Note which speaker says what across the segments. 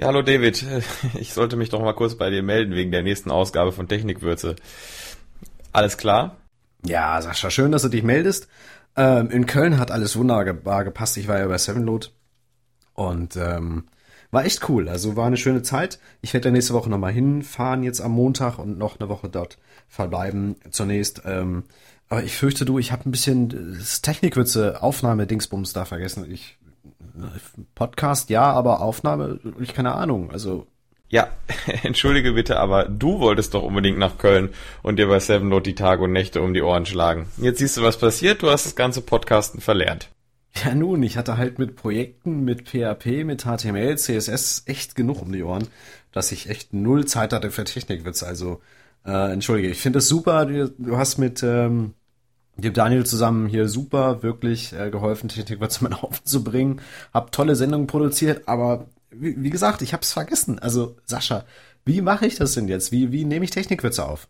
Speaker 1: Ja, hallo David. Ich sollte mich doch mal kurz bei dir melden wegen der nächsten Ausgabe von Technikwürze. Alles klar?
Speaker 2: Ja, Sascha, schön, dass du dich meldest. Ähm, in Köln hat alles wunderbar gepasst. Ich war ja bei Sevenload und ähm, war echt cool. Also war eine schöne Zeit. Ich werde ja nächste Woche nochmal hinfahren, jetzt am Montag und noch eine Woche dort verbleiben zunächst. Ähm, aber ich fürchte du, ich habe ein bisschen das Technikwürze Aufnahme-Dingsbums da vergessen. Ich Podcast ja, aber Aufnahme, ich keine Ahnung. Also
Speaker 1: ja, entschuldige bitte, aber du wolltest doch unbedingt nach Köln und dir bei Sevenload die Tage und Nächte um die Ohren schlagen. Jetzt siehst du, was passiert. Du hast das ganze Podcasten verlernt.
Speaker 2: Ja nun, ich hatte halt mit Projekten, mit PHP, mit HTML, CSS echt genug um die Ohren, dass ich echt null Zeit hatte für Technikwitze. Also, äh, entschuldige, ich finde es super. Du, du, hast mit ähm, dem Daniel zusammen hier super wirklich äh, geholfen, Technikwitze mal aufzubringen. Hab tolle Sendungen produziert, aber wie, wie gesagt, ich hab's vergessen. Also, Sascha, wie mache ich das denn jetzt? Wie, wie nehme ich Technikwitze auf?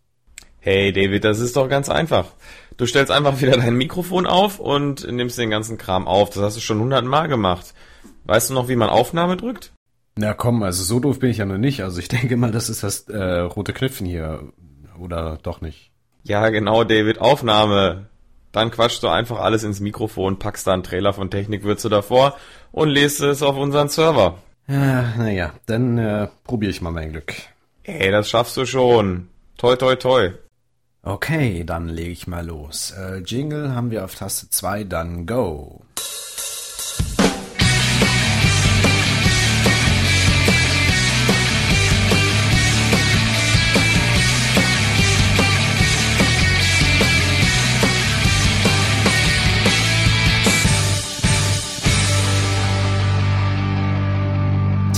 Speaker 1: Hey David, das ist doch ganz einfach. Du stellst einfach wieder dein Mikrofon auf und nimmst den ganzen Kram auf. Das hast du schon hundertmal gemacht. Weißt du noch, wie man Aufnahme drückt?
Speaker 2: Na komm, also so doof bin ich ja noch nicht. Also ich denke mal, das ist das äh, rote Knöpfchen hier. Oder doch nicht?
Speaker 1: Ja, genau, David, Aufnahme. Dann quatschst du einfach alles ins Mikrofon, packst da einen Trailer von Technikwürze davor und lest es auf unseren Server.
Speaker 2: Ja, naja, dann äh, probiere ich mal mein Glück.
Speaker 1: Ey, das schaffst du schon. Toi, toi, toi.
Speaker 2: Okay, dann lege ich mal los. Äh, Jingle haben wir auf Taste 2, dann Go.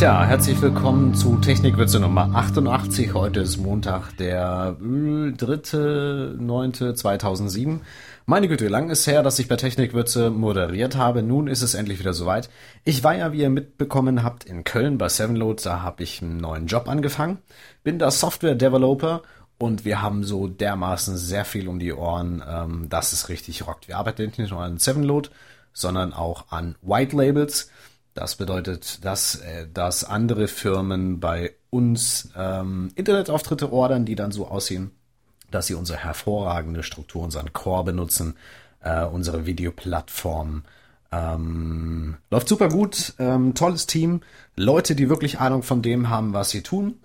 Speaker 2: Tja, herzlich willkommen zu Technikwürze Nummer 88. Heute ist Montag, der 3.9.2007. Meine Güte, lang ist her, dass ich bei Technikwürze moderiert habe. Nun ist es endlich wieder soweit. Ich war ja, wie ihr mitbekommen habt, in Köln bei Sevenload. Da habe ich einen neuen Job angefangen. Bin da Software-Developer und wir haben so dermaßen sehr viel um die Ohren, ähm, dass es richtig rockt. Wir arbeiten nicht nur an Sevenload, sondern auch an White Labels. Das bedeutet, dass, äh, dass andere Firmen bei uns ähm, Internetauftritte ordern, die dann so aussehen, dass sie unsere hervorragende Struktur, unseren Core benutzen, äh, unsere Videoplattform. Ähm, läuft super gut, ähm, tolles Team, Leute, die wirklich Ahnung von dem haben, was sie tun.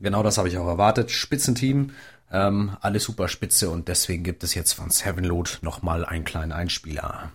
Speaker 2: Genau das habe ich auch erwartet. Spitzenteam, ähm, alles super spitze und deswegen gibt es jetzt von Sevenload nochmal einen kleinen Einspieler.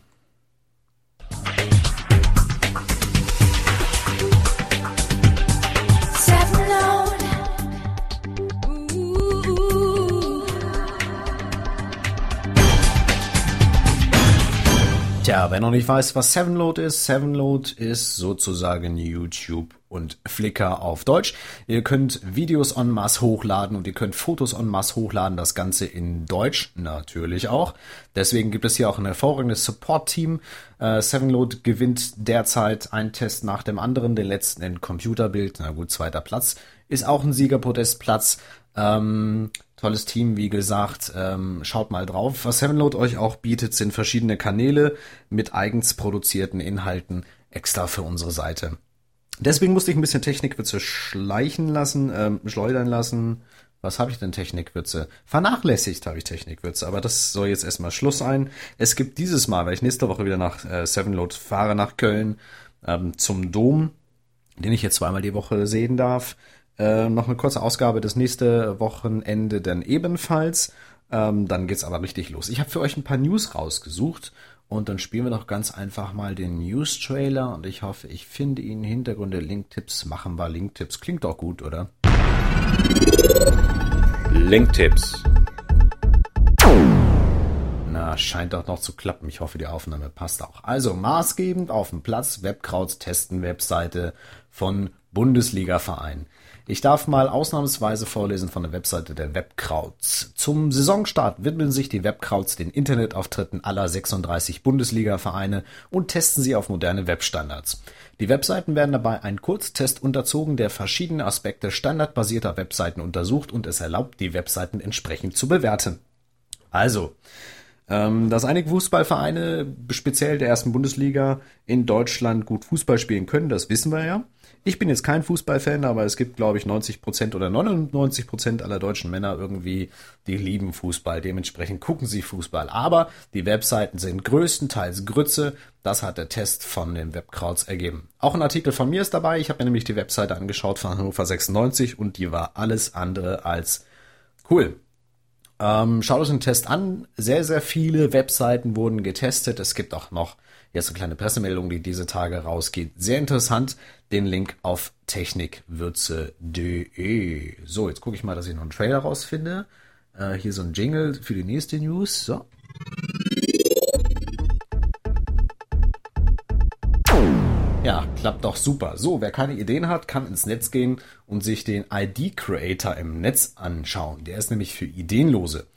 Speaker 2: Tja, wer noch nicht weiß, was Sevenload ist, Sevenload ist sozusagen YouTube und Flickr auf Deutsch. Ihr könnt Videos en masse hochladen und ihr könnt Fotos en masse hochladen, das Ganze in Deutsch natürlich auch. Deswegen gibt es hier auch ein hervorragendes Support-Team. Äh, Sevenload gewinnt derzeit einen Test nach dem anderen, den letzten in Computerbild, na gut, zweiter Platz, ist auch ein Siegerpodestplatz. Ähm, tolles Team, wie gesagt. Ähm, schaut mal drauf. Was Sevenload euch auch bietet, sind verschiedene Kanäle mit eigens produzierten Inhalten extra für unsere Seite. Deswegen musste ich ein bisschen Technikwitze schleichen lassen, ähm, schleudern lassen. Was habe ich denn Technikwitze? Vernachlässigt habe ich Technikwitze, aber das soll jetzt erstmal Schluss sein. Es gibt dieses Mal, weil ich nächste Woche wieder nach äh, Sevenload fahre nach Köln ähm, zum Dom, den ich jetzt zweimal die Woche sehen darf, äh, noch eine kurze Ausgabe das nächste Wochenende dann ebenfalls. Ähm, dann geht's aber richtig los. Ich habe für euch ein paar News rausgesucht und dann spielen wir doch ganz einfach mal den News-Trailer und ich hoffe, ich finde ihn. Hintergründe, Link-Tipps machen wir. Link-Tipps klingt doch gut, oder?
Speaker 1: Link-Tipps.
Speaker 2: Na, scheint doch noch zu klappen. Ich hoffe, die Aufnahme passt auch. Also maßgebend auf dem Platz Webkrauts testen Webseite von Bundesliga-Verein. Ich darf mal ausnahmsweise vorlesen von der Webseite der Webkrauts. Zum Saisonstart widmen sich die Webkrauts den Internetauftritten aller 36 Bundesliga-Vereine und testen sie auf moderne Webstandards. Die Webseiten werden dabei einen Kurztest unterzogen, der verschiedene Aspekte standardbasierter Webseiten untersucht und es erlaubt, die Webseiten entsprechend zu bewerten. Also, Ähm, dass einige Fußballvereine, speziell der ersten Bundesliga, in Deutschland gut Fußball spielen können, das wissen wir ja. Ich bin jetzt kein Fußballfan, aber es gibt, glaube ich, 90 Prozent oder 99 Prozent aller deutschen Männer irgendwie, die lieben Fußball. Dementsprechend gucken sie Fußball. Aber die Webseiten sind größtenteils Grütze. Das hat der Test von den Webkrauts ergeben. Auch ein Artikel von mir ist dabei. Ich habe mir nämlich die Webseite angeschaut von Hannover 96 und die war alles andere als cool. Ähm, schaut euch den Test an. Sehr, sehr viele Webseiten wurden getestet. Es gibt auch noch jetzt eine kleine Pressemeldung, die diese Tage rausgeht. Sehr interessant. Den Link auf technikwürze.de. So, jetzt gucke ich mal, dass ich noch einen Trailer rausfinde. Äh, hier so ein Jingle für die nächste News. So. Klappt doch super. So, wer keine Ideen hat, kann ins Netz gehen und sich den ID Creator im Netz anschauen. Der ist nämlich für Ideenlose.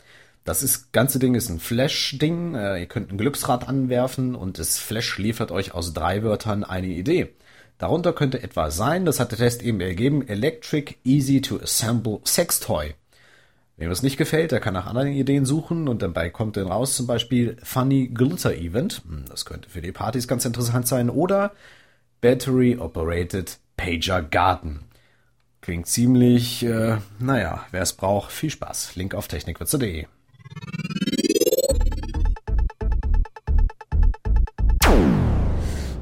Speaker 2: Das ist, ganze Ding ist ein Flash-Ding. Äh, ihr könnt ein Glücksrad anwerfen und das Flash liefert euch aus drei Wörtern eine Idee. Darunter könnte etwa sein, das hat der Test eben ergeben, Electric Easy to Assemble Sextoy. Wem das nicht gefällt, der kann nach anderen Ideen suchen und dabei kommt dann raus zum Beispiel Funny Glitter Event. Hm, das könnte für die Partys ganz interessant sein. Oder Battery Operated Pager Garden. Klingt ziemlich, äh, naja, wer es braucht, viel Spaß. Link auf technikwürze.de.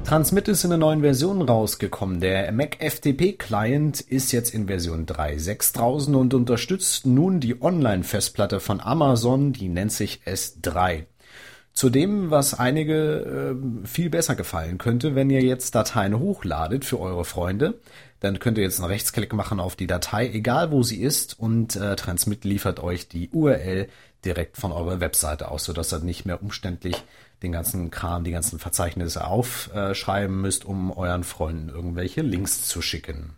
Speaker 2: Transmit ist in der neuen Version rausgekommen. Der Mac FTP Client ist jetzt in Version 3.6 draußen und unterstützt nun die Online-Festplatte von Amazon, die nennt sich S3. Zudem, was einige äh, viel besser gefallen könnte, wenn ihr jetzt Dateien hochladet für eure Freunde, dann könnt ihr jetzt einen Rechtsklick machen auf die Datei, egal wo sie ist, und äh, Transmit liefert euch die URL direkt von eurer Webseite aus, sodass ihr nicht mehr umständlich den ganzen Kram, die ganzen Verzeichnisse aufschreiben müsst, um euren Freunden irgendwelche Links zu schicken.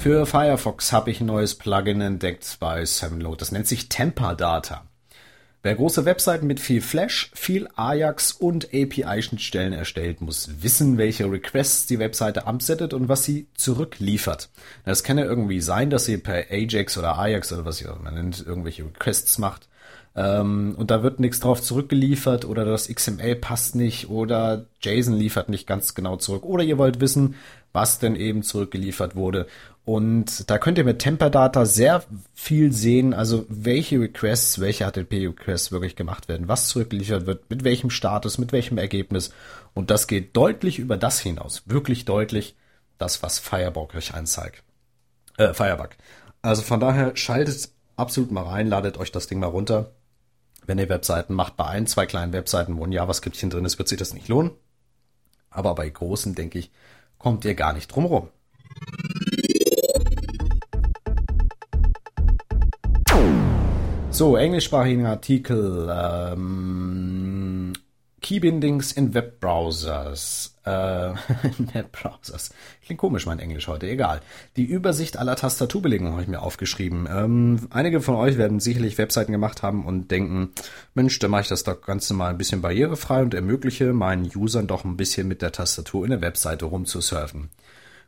Speaker 2: Für Firefox habe ich ein neues Plugin entdeckt bei Sevenload. Das nennt sich Temper Data. Wer große Webseiten mit viel Flash, viel Ajax und API-Schnittstellen erstellt, muss wissen, welche Requests die Webseite absettet und was sie zurückliefert. Das kann ja irgendwie sein, dass sie per Ajax oder Ajax oder was ihr man nennt, irgendwelche Requests macht. Ähm, und da wird nichts drauf zurückgeliefert oder das XML passt nicht oder JSON liefert nicht ganz genau zurück oder ihr wollt wissen, was denn eben zurückgeliefert wurde. Und da könnt ihr mit Temperdata sehr viel sehen, also welche Requests, welche HTTP-Requests wirklich gemacht werden, was zurückgeliefert wird, mit welchem Status, mit welchem Ergebnis. Und das geht deutlich über das hinaus, wirklich deutlich, das, was Firebug euch anzeigt. Äh, Firebug. Also von daher schaltet absolut mal rein, ladet euch das Ding mal runter. Wenn ihr Webseiten macht, bei ein, zwei kleinen Webseiten, wo ein JavaScriptchen drin ist, wird sich das nicht lohnen. Aber bei großen, denke ich, kommt ihr gar nicht drum rum. So, englischsprachigen Artikel. Ähm, Keybindings in Webbrowsers. Äh, Webbrowsers. Klingt komisch, mein Englisch heute, egal. Die Übersicht aller Tastaturbelegungen habe ich mir aufgeschrieben. Ähm, einige von euch werden sicherlich Webseiten gemacht haben und denken, Mensch, da mache ich das doch Ganze mal ein bisschen barrierefrei und ermögliche meinen Usern doch ein bisschen mit der Tastatur in der Webseite rumzusurfen.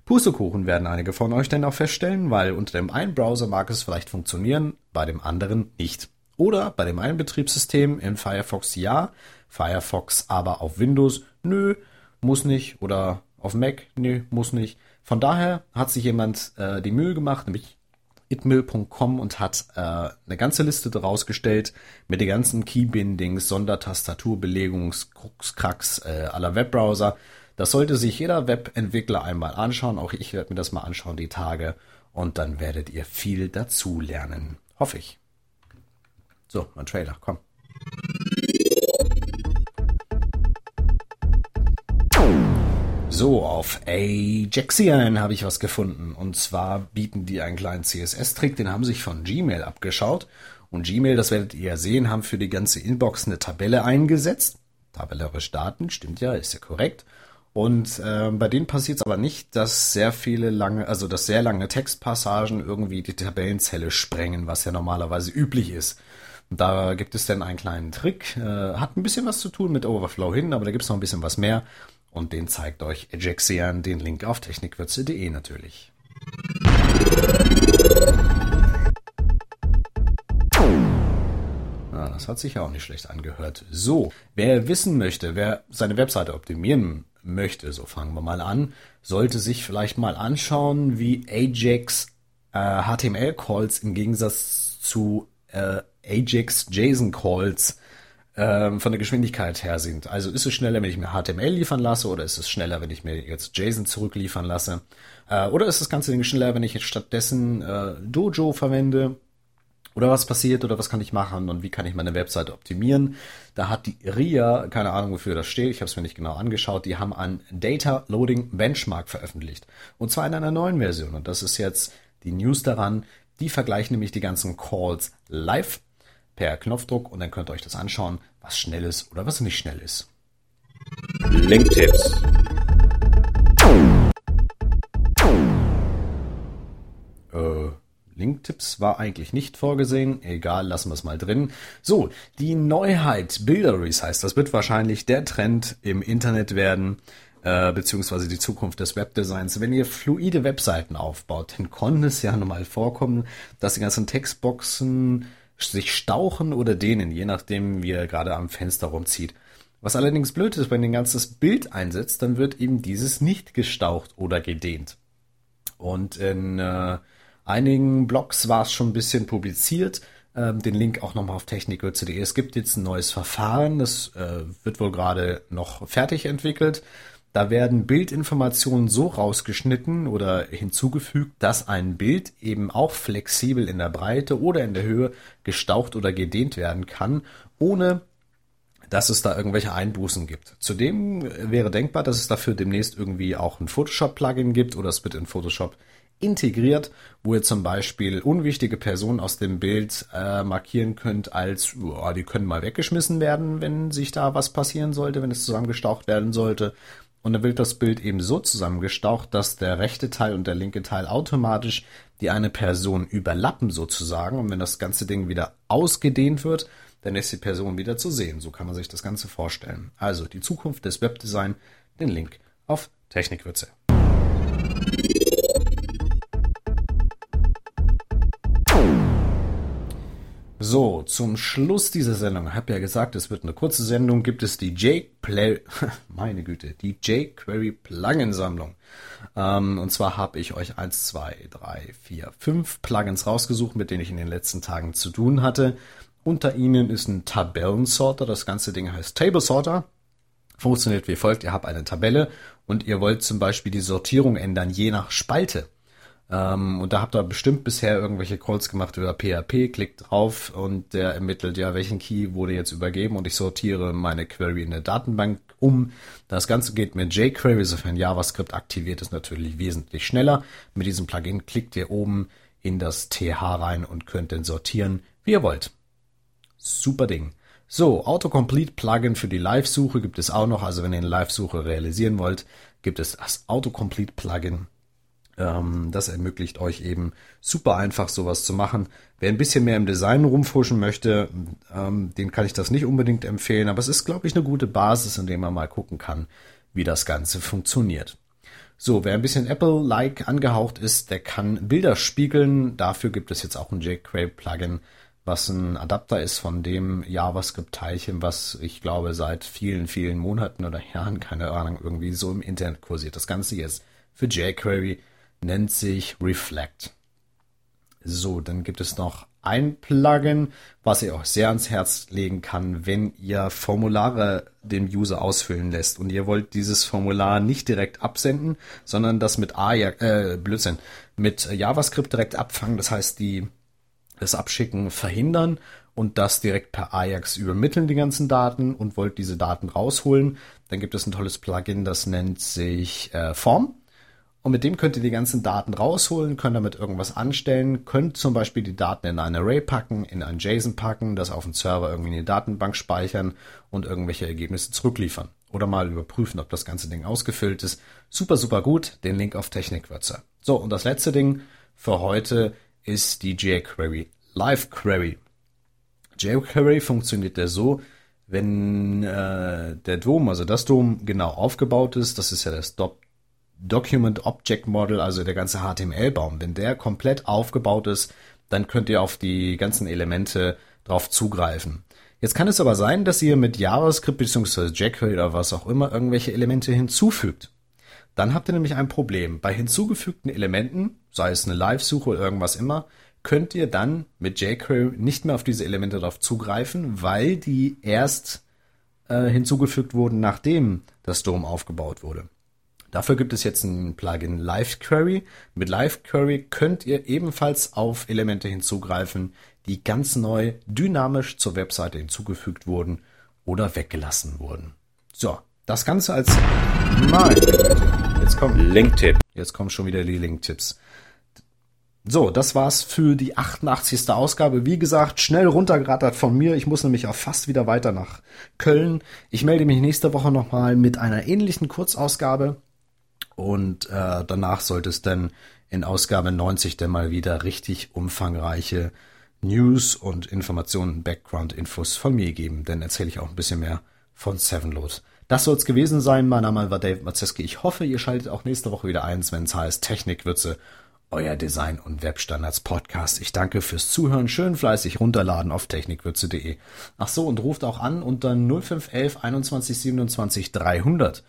Speaker 2: Pustekuchen werden einige von euch denn auch feststellen, weil unter dem einen Browser mag es vielleicht funktionieren, bei dem anderen nicht. Oder bei dem einen Betriebssystem in Firefox ja, Firefox aber auf Windows nö, muss nicht. Oder auf Mac nö, muss nicht. Von daher hat sich jemand äh, die Mühe gemacht, nämlich itmill.com und hat äh, eine ganze Liste daraus gestellt mit den ganzen Keybindings, Sondertastaturbelegungs, äh, aller Webbrowser, das sollte sich jeder Webentwickler einmal anschauen. Auch ich werde mir das mal anschauen, die Tage. Und dann werdet ihr viel dazu lernen. Hoffe ich. So, mein Trailer, komm. So, auf Ajaxian habe ich was gefunden. Und zwar bieten die einen kleinen CSS-Trick, den haben sich von Gmail abgeschaut. Und Gmail, das werdet ihr ja sehen, haben für die ganze Inbox eine Tabelle eingesetzt. Tabellarisch Daten, stimmt ja, ist ja korrekt. Und äh, bei denen passiert es aber nicht, dass sehr viele lange, also dass sehr lange Textpassagen irgendwie die Tabellenzelle sprengen, was ja normalerweise üblich ist. Da gibt es dann einen kleinen Trick, äh, hat ein bisschen was zu tun mit Overflow hin, aber da gibt es noch ein bisschen was mehr und den zeigt euch Ejexian, den Link auf technikwürze.de natürlich. Ah, das hat sich ja auch nicht schlecht angehört. So, wer wissen möchte, wer seine Webseite optimieren möchte, so fangen wir mal an, sollte sich vielleicht mal anschauen, wie Ajax äh, HTML-Calls im Gegensatz zu äh, Ajax JSON-Calls ähm, von der Geschwindigkeit her sind. Also ist es schneller, wenn ich mir HTML liefern lasse oder ist es schneller, wenn ich mir jetzt JSON zurückliefern lasse? Äh, oder ist das ganze Ding schneller, wenn ich jetzt stattdessen äh, Dojo verwende? Oder was passiert oder was kann ich machen und wie kann ich meine Webseite optimieren? Da hat die RIA, keine Ahnung wofür das steht, ich habe es mir nicht genau angeschaut, die haben einen Data Loading Benchmark veröffentlicht. Und zwar in einer neuen Version. Und das ist jetzt die News daran. Die vergleichen nämlich die ganzen Calls live per Knopfdruck und dann könnt ihr euch das anschauen, was schnell ist oder was nicht schnell ist.
Speaker 1: Linktipps.
Speaker 2: Äh, Linktipps war eigentlich nicht vorgesehen. Egal, lassen wir es mal drin. So, die Neuheit Builderies heißt, das wird wahrscheinlich der Trend im Internet werden, äh, beziehungsweise die Zukunft des Webdesigns. Wenn ihr fluide Webseiten aufbaut, dann konnte es ja normal vorkommen, dass die ganzen Textboxen sich stauchen oder dehnen, je nachdem, wie er gerade am Fenster rumzieht. Was allerdings blöd ist, wenn ihr ein ganzes Bild einsetzt, dann wird eben dieses nicht gestaucht oder gedehnt. Und in äh, einigen Blogs war es schon ein bisschen publiziert. Ähm, den Link auch nochmal auf technikwürze.de. Es gibt jetzt ein neues Verfahren, das äh, wird wohl gerade noch fertig entwickelt. Da werden Bildinformationen so rausgeschnitten oder hinzugefügt, dass ein Bild eben auch flexibel in der Breite oder in der Höhe gestaucht oder gedehnt werden kann, ohne dass es da irgendwelche Einbußen gibt. Zudem wäre denkbar, dass es dafür demnächst irgendwie auch ein Photoshop-Plugin gibt oder es wird in Photoshop integriert, wo ihr zum Beispiel unwichtige Personen aus dem Bild äh, markieren könnt als, oh, die können mal weggeschmissen werden, wenn sich da was passieren sollte, wenn es zusammengestaucht werden sollte. Und dann wird das Bild eben so zusammengestaucht, dass der rechte Teil und der linke Teil automatisch die eine Person überlappen sozusagen. Und wenn das ganze Ding wieder ausgedehnt wird, dann ist die Person wieder zu sehen. So kann man sich das Ganze vorstellen. Also die Zukunft des Webdesign, den Link auf Technikwürze. So, zum Schluss dieser Sendung, ich habe ja gesagt, es wird eine kurze Sendung, gibt es die jQuery, meine Güte, die jQuery Plugin-Sammlung. Ähm, und zwar habe ich euch eins, zwei, drei, vier, fünf Plugins rausgesucht, mit denen ich in den letzten Tagen zu tun hatte. Unter ihnen ist ein Tabellensorter, das ganze Ding heißt Table Sorter. Funktioniert wie folgt, ihr habt eine Tabelle und ihr wollt zum Beispiel die Sortierung ändern, je nach Spalte. Ähm, und da habt ihr bestimmt bisher irgendwelche Calls gemacht über PHP, klickt drauf und der ermittelt ja, welchen Key wurde jetzt übergeben und ich sortiere meine Query in der Datenbank um. Das Ganze geht mit jQuery, sofern JavaScript aktiviert ist, natürlich wesentlich schneller. Mit diesem Plugin klickt ihr oben in das TH rein und könnt dann sortieren, wie ihr wollt. Super Ding. So, Autocomplete Plugin für die Live-Suche gibt es auch noch. Also wenn ihr eine Live-Suche realisieren wollt, gibt es das Autocomplete Plugin das ermöglicht euch eben super einfach sowas zu machen. Wer ein bisschen mehr im Design rumfuschen möchte, ähm, den kann ich das nicht unbedingt empfehlen, aber es ist, glaube ich, eine gute Basis, in der man mal gucken kann, wie das Ganze funktioniert. So, wer ein bisschen Apple-like angehaucht ist, der kann Bilder spiegeln. Dafür gibt es jetzt auch ein jQuery-Plugin, was ein Adapter ist von dem JavaScript-Teilchen, was ich glaube seit vielen, vielen Monaten oder Jahren, keine Ahnung, irgendwie so im Internet kursiert. Das Ganze jetzt für jQuery nennt sich Reflect. So, dann gibt es noch ein Plugin, was ihr auch sehr ans Herz legen kann, wenn ihr Formulare dem User ausfüllen lässt und ihr wollt dieses Formular nicht direkt absenden, sondern das mit Ajax, äh, Blödsinn, mit JavaScript direkt abfangen. Das heißt, die das Abschicken verhindern und das direkt per Ajax übermitteln, die ganzen Daten und wollt diese Daten rausholen, dann gibt es ein tolles Plugin, das nennt sich äh, Form. Und mit dem könnt ihr die ganzen Daten rausholen, könnt damit irgendwas anstellen, könnt zum Beispiel die Daten in ein Array packen, in ein JSON packen, das auf dem Server irgendwie in die Datenbank speichern und irgendwelche Ergebnisse zurückliefern. Oder mal überprüfen, ob das ganze Ding ausgefüllt ist. Super, super gut. Den Link auf Technikwürze. So, und das letzte Ding für heute ist die jQuery Live Query. jQuery funktioniert ja so, wenn äh, der DOM, also das DOM genau aufgebaut ist, das ist ja das Document Object Model, also der ganze HTML-Baum, wenn der komplett aufgebaut ist, dann könnt ihr auf die ganzen Elemente drauf zugreifen. Jetzt kann es aber sein, dass ihr mit JavaScript bzw. jQuery oder was auch immer irgendwelche Elemente hinzufügt. Dann habt ihr nämlich ein Problem. Bei hinzugefügten Elementen, sei es eine Live-Suche oder irgendwas immer, könnt ihr dann mit jQuery nicht mehr auf diese Elemente darauf zugreifen, weil die erst äh, hinzugefügt wurden, nachdem das DOM aufgebaut wurde. Dafür gibt es jetzt ein Plugin LiveQuery. Mit LiveQuery könnt ihr ebenfalls auf Elemente hinzugreifen, die ganz neu dynamisch zur Webseite hinzugefügt wurden oder weggelassen wurden. So, das Ganze als mein. Jetzt kommt Link-Tipp. Jetzt kommen schon wieder die Link-Tipps. So, das war's für die 88. Ausgabe. Wie gesagt, schnell runtergerattert von mir. Ich muss nämlich auch fast wieder weiter nach Köln. Ich melde mich nächste Woche nochmal mit einer ähnlichen Kurzausgabe. Und äh, danach sollte es dann in Ausgabe 90 dann mal wieder richtig umfangreiche News und Informationen, Background-Infos von mir geben. Dann erzähle ich auch ein bisschen mehr von Sevenload. Das soll es gewesen sein. Mein Name war Dave Mazeski. Ich hoffe, ihr schaltet auch nächste Woche wieder ein, wenn es heißt Technikwürze euer Design- und Webstandards-Podcast. Ich danke fürs Zuhören. Schön fleißig runterladen auf technikwürze.de. Ach so, und ruft auch an unter 0511 21 27 300.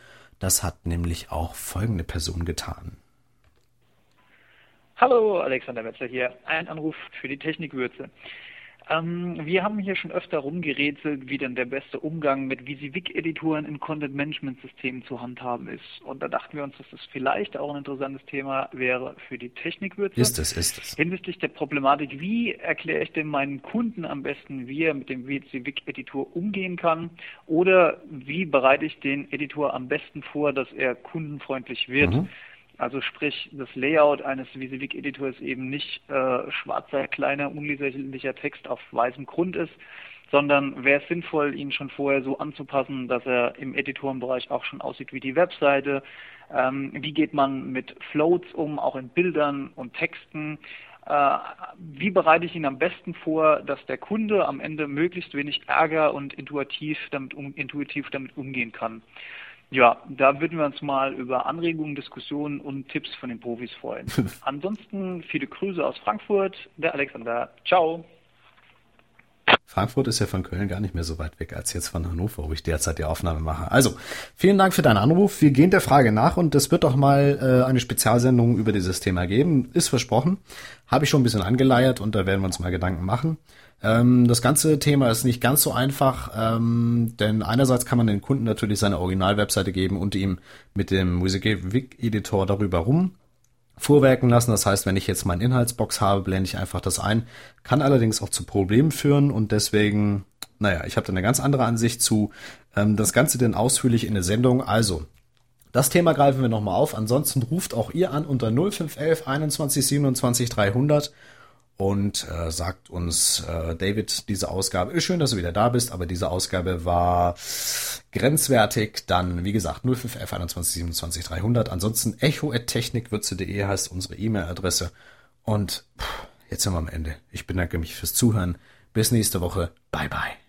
Speaker 2: Das hat nämlich auch folgende Person getan.
Speaker 3: Hallo, Alexander Wetzer hier. Ein Anruf für die Technikwürze. Ähm, wir haben hier schon öfter rumgerätselt, wie denn der beste Umgang mit VisiVig-Editoren in Content-Management-Systemen zu handhaben ist. Und da dachten wir uns, dass das vielleicht auch ein interessantes Thema wäre für die Technikwürze.
Speaker 2: Ist es, ist es.
Speaker 3: Hinsichtlich der Problematik, wie erkläre ich denn meinen Kunden am besten, wie er mit dem VisiVig-Editor umgehen kann? Oder wie bereite ich den Editor am besten vor, dass er kundenfreundlich wird? Mhm. Also sprich, das Layout eines VisiVig-Editors eben nicht äh, schwarzer, kleiner, unleserlicher Text auf weißem Grund ist, sondern wäre es sinnvoll, ihn schon vorher so anzupassen, dass er im Editorenbereich auch schon aussieht wie die Webseite. Ähm, wie geht man mit Floats um, auch in Bildern und Texten? Äh, wie bereite ich ihn am besten vor, dass der Kunde am Ende möglichst wenig Ärger und intuitiv damit, um, intuitiv damit umgehen kann? Ja, da würden wir uns mal über Anregungen, Diskussionen und Tipps von den Profis freuen. Ansonsten viele Grüße aus Frankfurt, der Alexander. Ciao.
Speaker 2: Frankfurt ist ja von Köln gar nicht mehr so weit weg als jetzt von Hannover, wo ich derzeit die Aufnahme mache. Also, vielen Dank für deinen Anruf. Wir gehen der Frage nach und es wird doch mal äh, eine Spezialsendung über dieses Thema geben. Ist versprochen. Habe ich schon ein bisschen angeleiert und da werden wir uns mal Gedanken machen. Ähm, das ganze Thema ist nicht ganz so einfach, ähm, denn einerseits kann man den Kunden natürlich seine Original-Webseite geben und ihm mit dem Music-Editor darüber rum vorwerken lassen. Das heißt, wenn ich jetzt meine Inhaltsbox habe, blende ich einfach das ein. Kann allerdings auch zu Problemen führen und deswegen, naja, ich habe da eine ganz andere Ansicht zu. Ähm, das Ganze denn ausführlich in der Sendung. Also, das Thema greifen wir nochmal auf. Ansonsten ruft auch ihr an unter 0511 21 27 300 und äh, sagt uns, äh, David, diese Ausgabe ist schön, dass du wieder da bist, aber diese Ausgabe war grenzwertig. Dann, wie gesagt, 0511 21 27 300. Ansonsten echo.technikwürze.de heißt unsere E-Mail-Adresse. Und pff, jetzt sind wir am Ende. Ich bedanke mich fürs Zuhören. Bis nächste Woche. Bye bye.